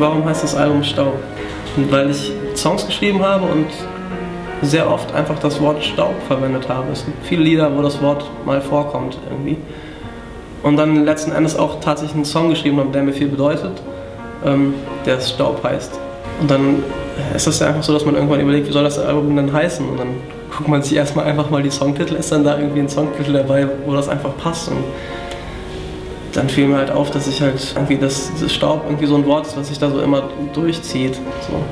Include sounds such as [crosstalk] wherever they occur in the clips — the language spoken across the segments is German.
warum heißt das Album Staub? Weil ich Songs geschrieben habe und sehr oft einfach das Wort Staub verwendet habe. Es gibt viele Lieder, wo das Wort mal vorkommt irgendwie. Und dann letzten Endes auch tatsächlich einen Song geschrieben habe, der mir viel bedeutet, ähm, der Staub heißt. Und dann ist es ja einfach so, dass man irgendwann überlegt, wie soll das Album denn heißen? Und dann guckt man sich erstmal einfach mal die Songtitel, ist dann da irgendwie ein Songtitel dabei, wo das einfach passt. Und dann fiel mir halt auf, dass ich halt irgendwie das, das Staub irgendwie so ein Wort ist, was sich da so immer durchzieht. So.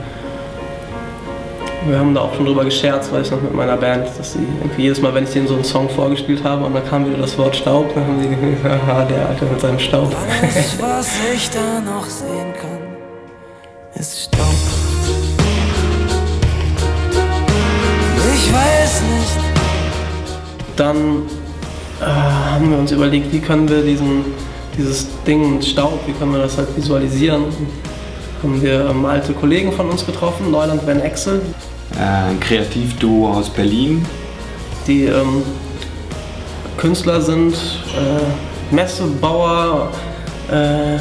Wir haben da auch schon drüber gescherzt, weil ich noch mit meiner Band, dass sie irgendwie jedes Mal, wenn ich denen so einen Song vorgespielt habe und dann kam wieder das Wort Staub, dann haben sie gesagt, [laughs] haha, der Alte mit seinem Staub. Alles, [laughs] was ich da noch sehen kann, ist Staub. Ich weiß nicht. Dann äh, haben wir uns überlegt, wie können wir diesen, dieses Ding Staub, wie können wir das halt visualisieren. Haben wir ähm, alte Kollegen von uns getroffen, Neuland Ben Axel, Äh, ein Kreativduo aus Berlin. die ähm, Künstler sind, äh, Messebauer, äh,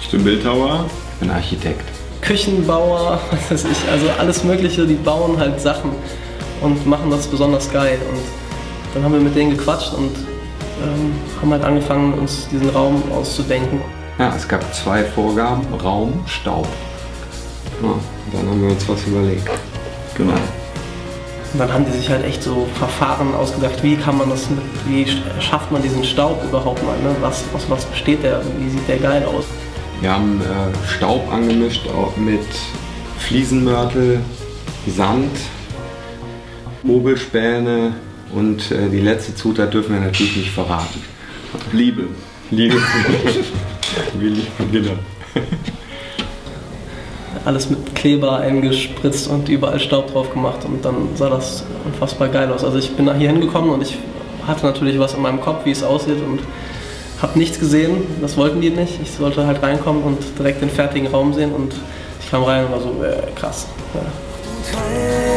Ich bin Bildhauer. Ich bin Architekt. Küchenbauer, [laughs] was weiß ich, also alles Mögliche, die bauen halt Sachen und machen das besonders geil. Und dann haben wir mit denen gequatscht und ähm, haben halt angefangen, uns diesen Raum auszudenken. Ja, es gab zwei Vorgaben: Raum, Staub. Ja, und dann haben wir uns was überlegt. Genau. Und dann haben die sich halt echt so Verfahren ausgedacht, wie kann man das mit, wie sch- schafft man diesen Staub überhaupt mal, ne? was, aus was besteht der, wie sieht der geil aus. Wir haben äh, Staub angemischt mit Fliesenmörtel, Sand, Hobelspäne und äh, die letzte Zutat dürfen wir natürlich nicht verraten. Liebe. Liebe. [laughs] wir lieben, genau. Alles mit Kleber eingespritzt und überall Staub drauf gemacht und dann sah das unfassbar geil aus. Also ich bin hier hingekommen und ich hatte natürlich was in meinem Kopf, wie es aussieht und habe nichts gesehen, das wollten die nicht. Ich sollte halt reinkommen und direkt den fertigen Raum sehen und ich kam rein und war so, äh, krass. Ja.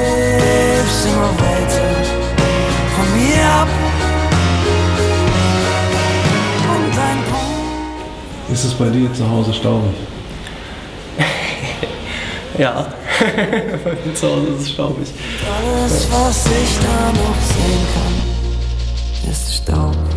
Ist es bei dir zu Hause staubig? [laughs] Ja, [laughs] bei mir zu Hause ist es staubig. Alles, was ich da noch sehen kann, ist Staub.